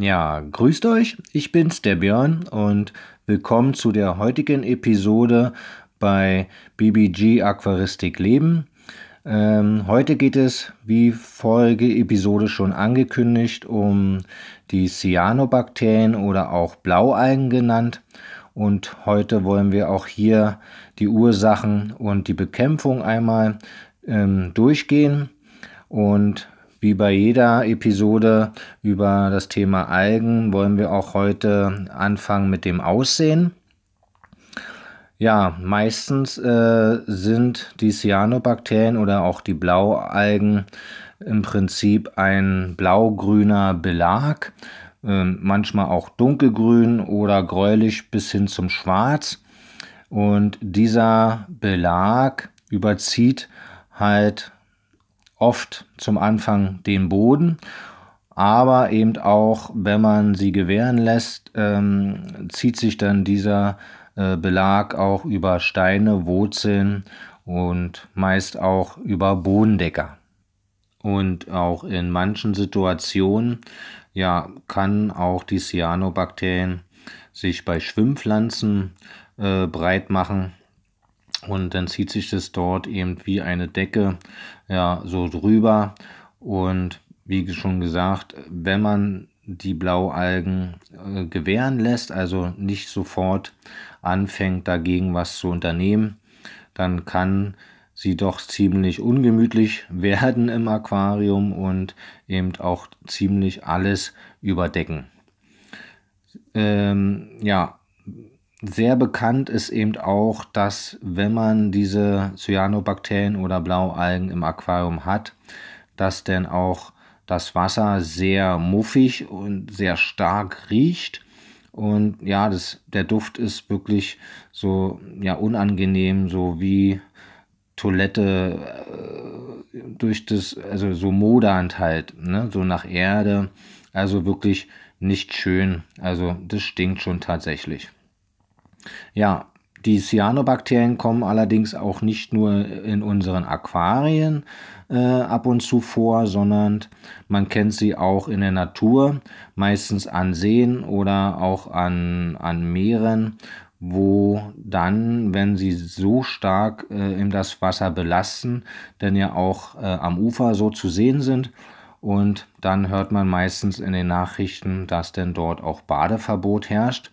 Ja, grüßt euch, ich bin's, der Björn, und willkommen zu der heutigen Episode bei BBG Aquaristik Leben. Ähm, heute geht es, wie Folge-Episode schon angekündigt, um die Cyanobakterien oder auch Blaualgen genannt. Und heute wollen wir auch hier die Ursachen und die Bekämpfung einmal ähm, durchgehen. Und wie bei jeder Episode über das Thema Algen wollen wir auch heute anfangen mit dem Aussehen. Ja, meistens äh, sind die Cyanobakterien oder auch die Blaualgen im Prinzip ein blaugrüner Belag, äh, manchmal auch dunkelgrün oder gräulich bis hin zum Schwarz. Und dieser Belag überzieht halt oft zum Anfang den Boden, aber eben auch, wenn man sie gewähren lässt, ähm, zieht sich dann dieser äh, Belag auch über Steine, Wurzeln und meist auch über Bodendecker. Und auch in manchen Situationen ja, kann auch die Cyanobakterien sich bei Schwimmpflanzen äh, breit machen und dann zieht sich das dort eben wie eine Decke ja so drüber und wie schon gesagt, wenn man die Blaualgen äh, gewähren lässt, also nicht sofort anfängt dagegen was zu unternehmen, dann kann sie doch ziemlich ungemütlich werden im Aquarium und eben auch ziemlich alles überdecken. Ähm, ja, sehr bekannt ist eben auch, dass wenn man diese Cyanobakterien oder Blaualgen im Aquarium hat, dass dann auch das Wasser sehr muffig und sehr stark riecht. Und ja, das, der Duft ist wirklich so ja, unangenehm, so wie Toilette äh, durch das, also so modernd halt, ne? so nach Erde. Also wirklich nicht schön. Also das stinkt schon tatsächlich. Ja, die Cyanobakterien kommen allerdings auch nicht nur in unseren Aquarien äh, ab und zu vor, sondern man kennt sie auch in der Natur, meistens an Seen oder auch an, an Meeren, wo dann, wenn sie so stark äh, in das Wasser belasten, dann ja auch äh, am Ufer so zu sehen sind. Und dann hört man meistens in den Nachrichten, dass denn dort auch Badeverbot herrscht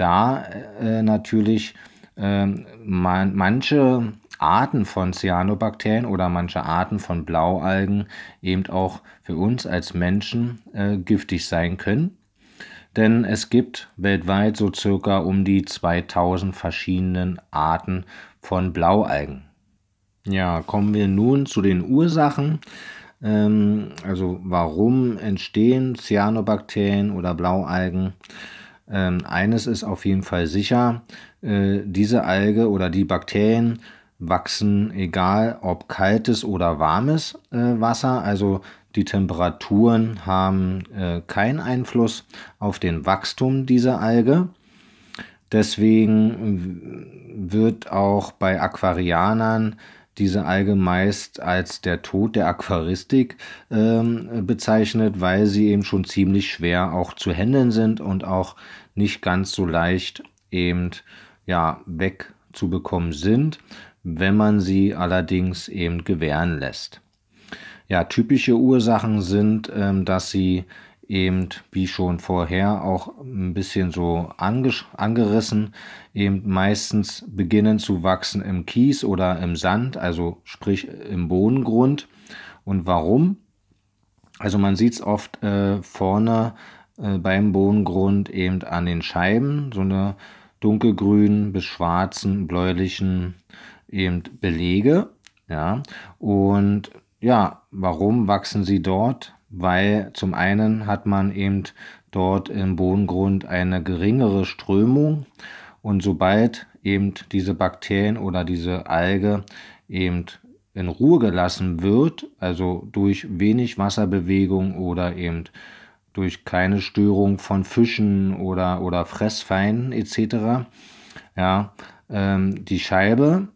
da äh, natürlich äh, man, manche Arten von Cyanobakterien oder manche Arten von Blaualgen eben auch für uns als Menschen äh, giftig sein können. Denn es gibt weltweit so circa um die 2000 verschiedenen Arten von Blaualgen. Ja, kommen wir nun zu den Ursachen. Ähm, also warum entstehen Cyanobakterien oder Blaualgen? Ähm, eines ist auf jeden Fall sicher, äh, diese Alge oder die Bakterien wachsen egal ob kaltes oder warmes äh, Wasser. Also die Temperaturen haben äh, keinen Einfluss auf den Wachstum dieser Alge. Deswegen wird auch bei Aquarianern diese Alge meist als der Tod der Aquaristik ähm, bezeichnet, weil sie eben schon ziemlich schwer auch zu handeln sind und auch nicht ganz so leicht eben ja wegzubekommen sind, wenn man sie allerdings eben gewähren lässt. Ja, typische Ursachen sind, ähm, dass sie eben, wie schon vorher auch ein bisschen so angerissen, eben meistens beginnen zu wachsen im Kies oder im Sand, also sprich im Bodengrund. Und warum? Also man sieht es oft äh, vorne äh, beim Bodengrund eben an den Scheiben, so eine dunkelgrünen bis schwarzen, bläulichen eben Belege. Ja, und ja, warum wachsen sie dort? Weil zum einen hat man eben dort im Bodengrund eine geringere Strömung und sobald eben diese Bakterien oder diese Alge eben in Ruhe gelassen wird, also durch wenig Wasserbewegung oder eben durch keine Störung von Fischen oder, oder Fressfeinden etc. Ja, ähm, die Scheibe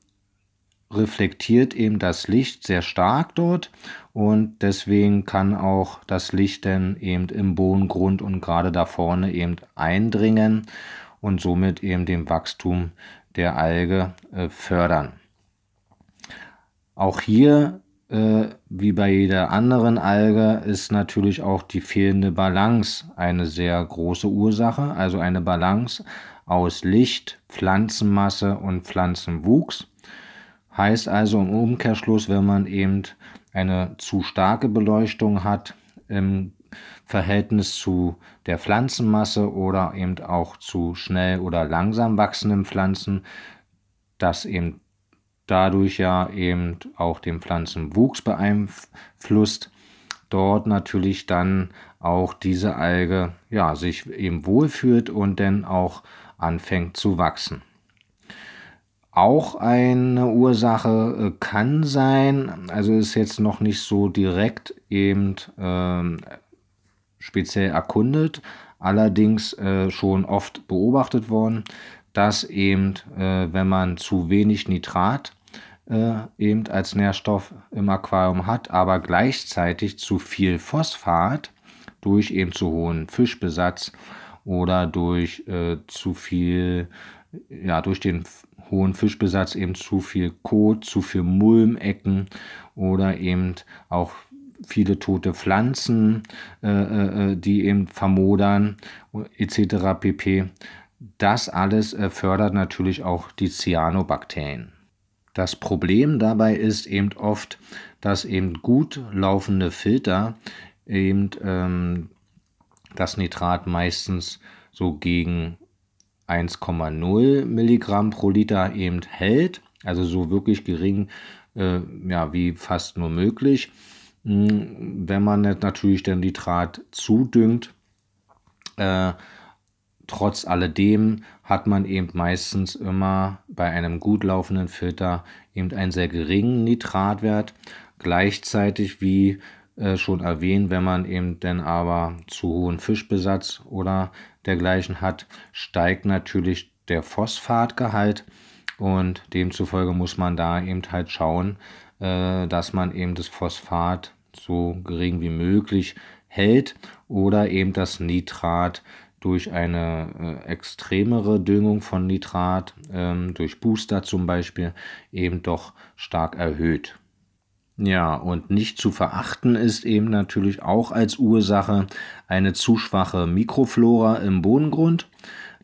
reflektiert eben das Licht sehr stark dort und deswegen kann auch das Licht dann eben im Bodengrund und gerade da vorne eben eindringen und somit eben dem Wachstum der Alge äh, fördern. Auch hier, äh, wie bei jeder anderen Alge, ist natürlich auch die fehlende Balance eine sehr große Ursache, also eine Balance aus Licht, Pflanzenmasse und Pflanzenwuchs. Heißt also im Umkehrschluss, wenn man eben eine zu starke Beleuchtung hat im Verhältnis zu der Pflanzenmasse oder eben auch zu schnell oder langsam wachsenden Pflanzen, dass eben dadurch ja eben auch den Pflanzenwuchs beeinflusst, dort natürlich dann auch diese Alge ja sich eben wohlfühlt und dann auch anfängt zu wachsen. Auch eine Ursache äh, kann sein, also ist jetzt noch nicht so direkt eben äh, speziell erkundet, allerdings äh, schon oft beobachtet worden, dass eben, äh, wenn man zu wenig Nitrat äh, eben als Nährstoff im Aquarium hat, aber gleichzeitig zu viel Phosphat durch eben zu hohen Fischbesatz oder durch äh, zu viel, ja, durch den hohen Fischbesatz eben zu viel Kot, zu viel Mulmecken oder eben auch viele tote Pflanzen, äh, äh, äh die eben vermodern etc. pp. Das alles äh, fördert natürlich auch die Cyanobakterien. Das Problem dabei ist eben oft, dass eben gut laufende Filter eben ähm, das Nitrat meistens so gegen 1,0 Milligramm pro Liter eben hält, also so wirklich gering äh, ja, wie fast nur möglich. Hm, wenn man natürlich den Nitrat zudüngt, äh, trotz alledem hat man eben meistens immer bei einem gut laufenden Filter eben einen sehr geringen Nitratwert. Gleichzeitig, wie äh, schon erwähnt, wenn man eben dann aber zu hohen Fischbesatz oder dergleichen hat, steigt natürlich der Phosphatgehalt und demzufolge muss man da eben halt schauen, äh, dass man eben das Phosphat so gering wie möglich hält oder eben das Nitrat durch eine äh, extremere Düngung von Nitrat, ähm, durch Booster zum Beispiel, eben doch stark erhöht. Ja, und nicht zu verachten ist eben natürlich auch als Ursache eine zu schwache Mikroflora im Bodengrund.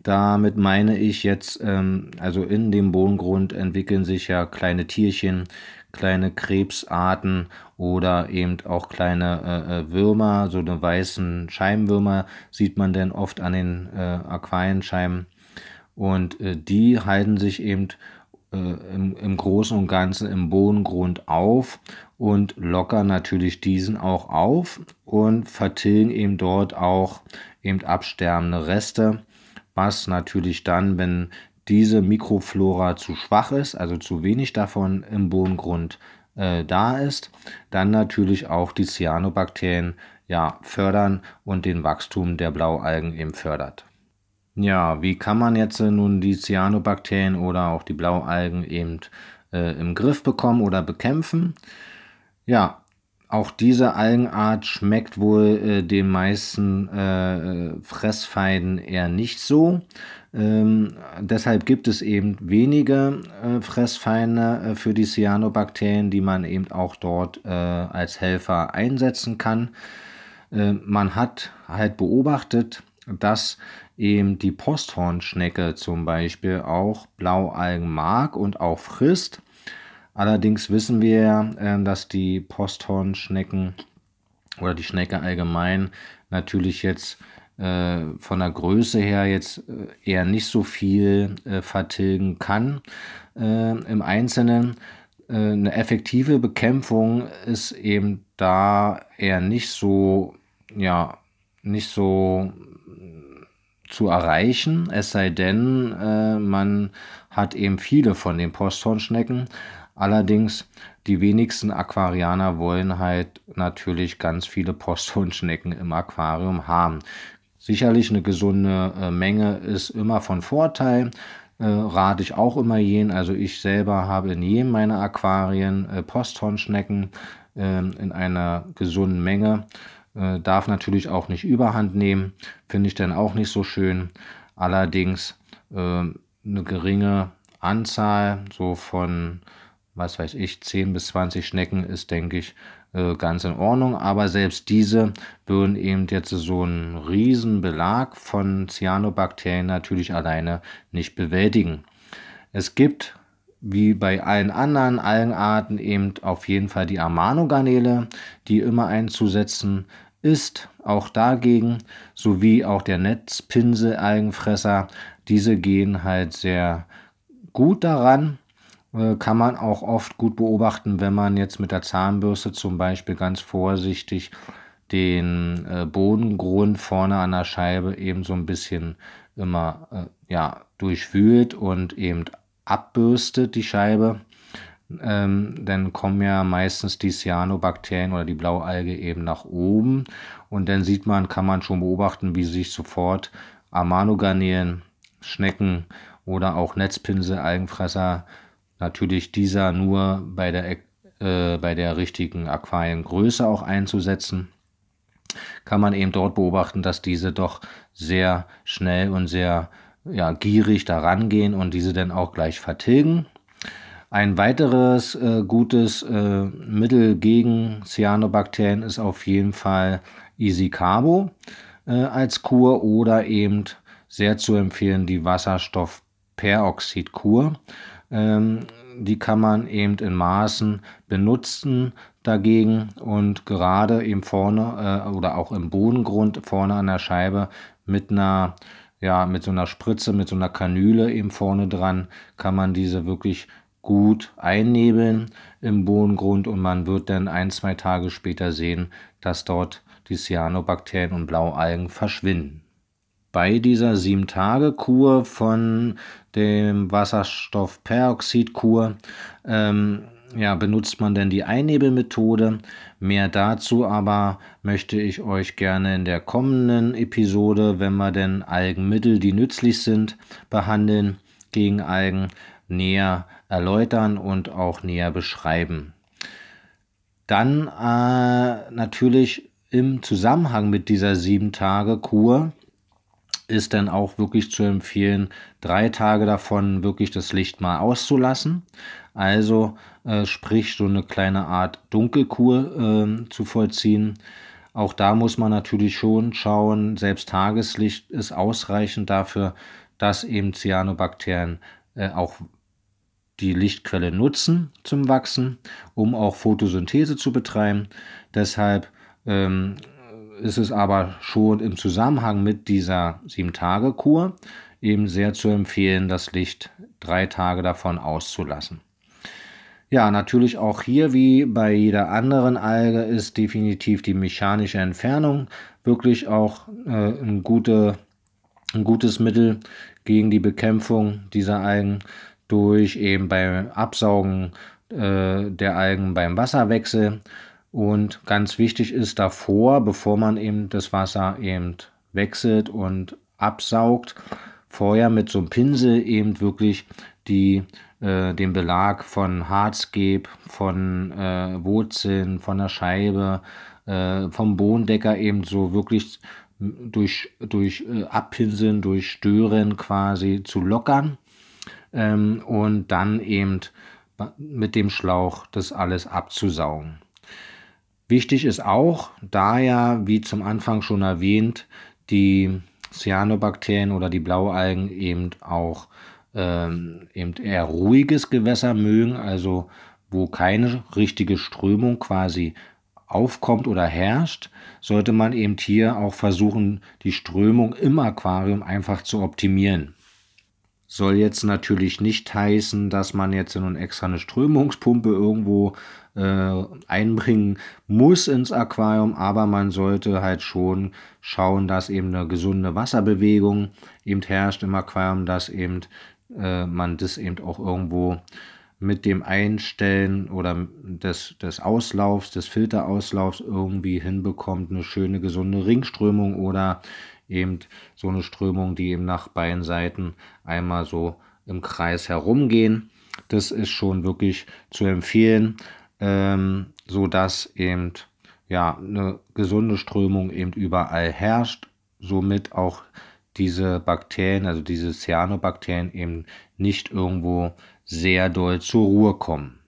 Damit meine ich jetzt, ähm, also in dem Bodengrund entwickeln sich ja kleine Tierchen, kleine Krebsarten oder eben auch kleine äh, äh Würmer, so eine weißen Scheibenwürmer sieht man denn oft an den äh, Aquarienscheiben. Und äh, die halten sich eben äh, im, im Großen und Ganzen im Bodengrund auf und lockern natürlich diesen auch auf und vertilgen eben dort auch eben absterbende Reste, was natürlich dann, wenn diese Mikroflora zu schwach ist, also zu wenig davon im Bodengrund äh, da ist, dann natürlich auch die Cyanobakterien ja, fördern und den Wachstum der Blaualgen eben fördert. Ja, wie kann man jetzt äh, nun die Cyanobakterien oder auch die Blaualgen eben äh, im Griff bekommen oder bekämpfen? Ja, auch diese Algenart schmeckt wohl äh, den meisten äh, Fressfeinden eher nicht so. Ähm, deshalb gibt es eben wenige äh, Fressfeinde äh, für die Cyanobakterien, die man eben auch dort als Helfer einsetzen kann. man hat halt beobachtet, dass eben die Posthornschnecke zum Beispiel auch Blaualgen mag und auch frisst. Allerdings wissen wir äh, dass die Posthornschnecken oder die Schnecke allgemein natürlich jetzt äh, von der Größe her jetzt äh, eher nicht so viel vertilgen kann im Einzelnen. Eine effektive Bekämpfung ist eben da eher nicht so, ja, nicht so zu erreichen, es sei denn, äh, man hat eben viele von den Posthornschnecken. Allerdings, die wenigsten Aquarianer wollen halt natürlich ganz viele Posthornschnecken im Aquarium haben. Sicherlich eine gesunde äh, Menge ist immer von Vorteil. äh, rate ich auch immer jeden. Also ich selber habe in jedem meiner Aquarien äh, Posthornschnecken äh, in einer gesunden Menge. Äh, darf natürlich auch nicht überhand nehmen, finde ich dann auch nicht so schön. Allerdings äh, eine geringe Anzahl, so von, was weiß ich, 10 bis 20 Schnecken ist, denke ich, äh, ganz in Ordnung. Aber selbst diese würden eben jetzt so einen riesen Belag von Cyanobakterien natürlich alleine nicht bewältigen. Es gibt wie bei allen anderen Algenarten eben auf jeden Fall die Amanogarnele, die immer einzusetzen ist, auch dagegen, sowie auch der Netzpinsel-Algenfresser. Diese gehen halt sehr gut daran. Äh, kann man auch oft gut beobachten, wenn man jetzt mit der Zahnbürste zum Beispiel ganz vorsichtig den äh, Bodengrund vorne an der Scheibe eben so ein bisschen immer äh, ja, durchwühlt und eben abbürstet die Scheibe, ähm, dann kommen ja meistens die Cyanobakterien oder die Blaualge eben nach oben. Und dann sieht man, kann man schon beobachten, wie sich sofort Amanogarnelen, Schnecken oder auch Netzpinsel, Algenfresser, natürlich dieser nur bei der, äh, bei der richtigen Aquariengröße auch einzusetzen, kann man eben dort beobachten, dass diese doch sehr schnell und sehr ja, gierig daran gehen und diese dann auch gleich vertilgen. Ein weiteres äh, gutes äh, Mittel gegen Cyanobakterien ist auf jeden Fall Easy-Carbo äh, als Kur oder eben sehr zu empfehlen die Wasserstoffperoxidkur. Ähm, die kann man eben in Maßen benutzen dagegen und gerade eben vorne äh, oder auch im Bodengrund vorne an der Scheibe mit einer ja, mit so einer Spritze, mit so einer Kanüle eben vorne dran, kann man diese wirklich gut einnebeln im Bodengrund und man wird dann ein, zwei Tage später sehen, dass dort die Cyanobakterien und Blaualgen verschwinden. Bei dieser 7-Tage-Kur von dem Wasserstoffperoxidkur ähm, ja, benutzt man denn die Einnebelmethode? Mehr dazu aber möchte ich euch gerne in der kommenden Episode, wenn wir denn Algenmittel, die nützlich sind, behandeln gegen Algen, näher erläutern und auch näher beschreiben. Dann äh, natürlich im Zusammenhang mit dieser 7-Tage-Kur ist dann auch wirklich zu empfehlen, drei Tage davon wirklich das Licht mal auszulassen. Also äh, sprich so eine kleine Art Dunkelkur äh, zu vollziehen. Auch da muss man natürlich schon schauen, selbst Tageslicht ist ausreichend dafür, dass eben Cyanobakterien äh, auch die Lichtquelle nutzen zum Wachsen, um auch Photosynthese zu betreiben. Deshalb ähm, ist es aber schon im Zusammenhang mit dieser 7-Tage-Kur eben sehr zu empfehlen, das Licht drei Tage davon auszulassen. Ja, natürlich auch hier wie bei jeder anderen Alge ist definitiv die mechanische Entfernung wirklich auch äh, ein, gute, ein gutes Mittel gegen die Bekämpfung dieser Algen durch eben beim Absaugen äh, der Algen beim Wasserwechsel. Und ganz wichtig ist davor, bevor man eben das Wasser eben wechselt und absaugt, vorher mit so einem Pinsel eben wirklich die äh, den Belag von Hardscape, von äh, Wurzeln, von der Scheibe, äh, vom Bodendecker eben so wirklich durch, durch äh, Abpinseln, durch Stören quasi zu lockern ähm, und dann eben mit dem Schlauch das alles abzusaugen. Wichtig ist auch, da ja, wie zum Anfang schon erwähnt, die Cyanobakterien oder die Blaualgen eben auch ähm, eben eher ruhiges Gewässer mögen, also wo keine richtige Strömung quasi aufkommt oder herrscht, sollte man eben hier auch versuchen, die Strömung im Aquarium einfach zu optimieren. Soll jetzt natürlich nicht heißen, dass man jetzt nun extra eine Strömungspumpe irgendwo äh, einbringen muss ins Aquarium, aber man sollte halt schon schauen, dass eben eine gesunde Wasserbewegung eben herrscht im Aquarium, dass eben äh, man das eben auch irgendwo mit dem Einstellen oder des, des Auslaufs, des Filterauslaufs irgendwie hinbekommt, eine schöne gesunde Ringströmung oder eben so eine Strömung, die eben nach beiden Seiten einmal so im Kreis herumgehen. Das ist schon wirklich zu empfehlen, ähm, sodass eben ja, eine gesunde Strömung eben überall herrscht, somit auch diese Bakterien, also diese Cyanobakterien eben nicht irgendwo sehr doll zur Ruhe kommen.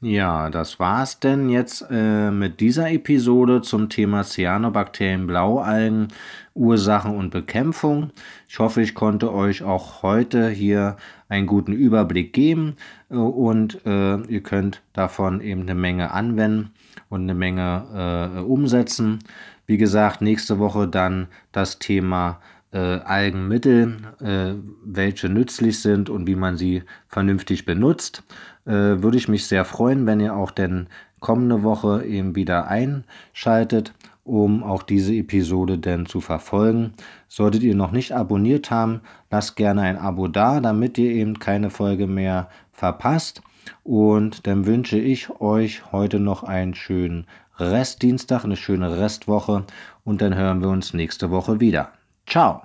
Ja, das war's denn jetzt äh, mit dieser Episode zum Thema Cyanobakterien, Blaualgen, Ursachen und Bekämpfung. Ich hoffe, ich konnte euch auch heute hier einen guten Überblick geben äh, und äh, ihr könnt davon eben eine Menge anwenden und eine Menge äh, umsetzen. Wie gesagt, nächste Woche dann das Thema äh, Algenmittel, äh, welche nützlich sind und wie man sie vernünftig benutzt. Äh, würde ich mich sehr freuen, wenn ihr auch denn kommende Woche eben wieder einschaltet, um auch diese Episode denn zu verfolgen. Solltet ihr noch nicht abonniert haben, lasst gerne ein Abo da, damit ihr eben keine Folge mehr verpasst. Und dann wünsche ich euch heute noch einen schönen Restdienstag, eine schöne Restwoche und dann hören wir uns nächste Woche wieder. Tchau!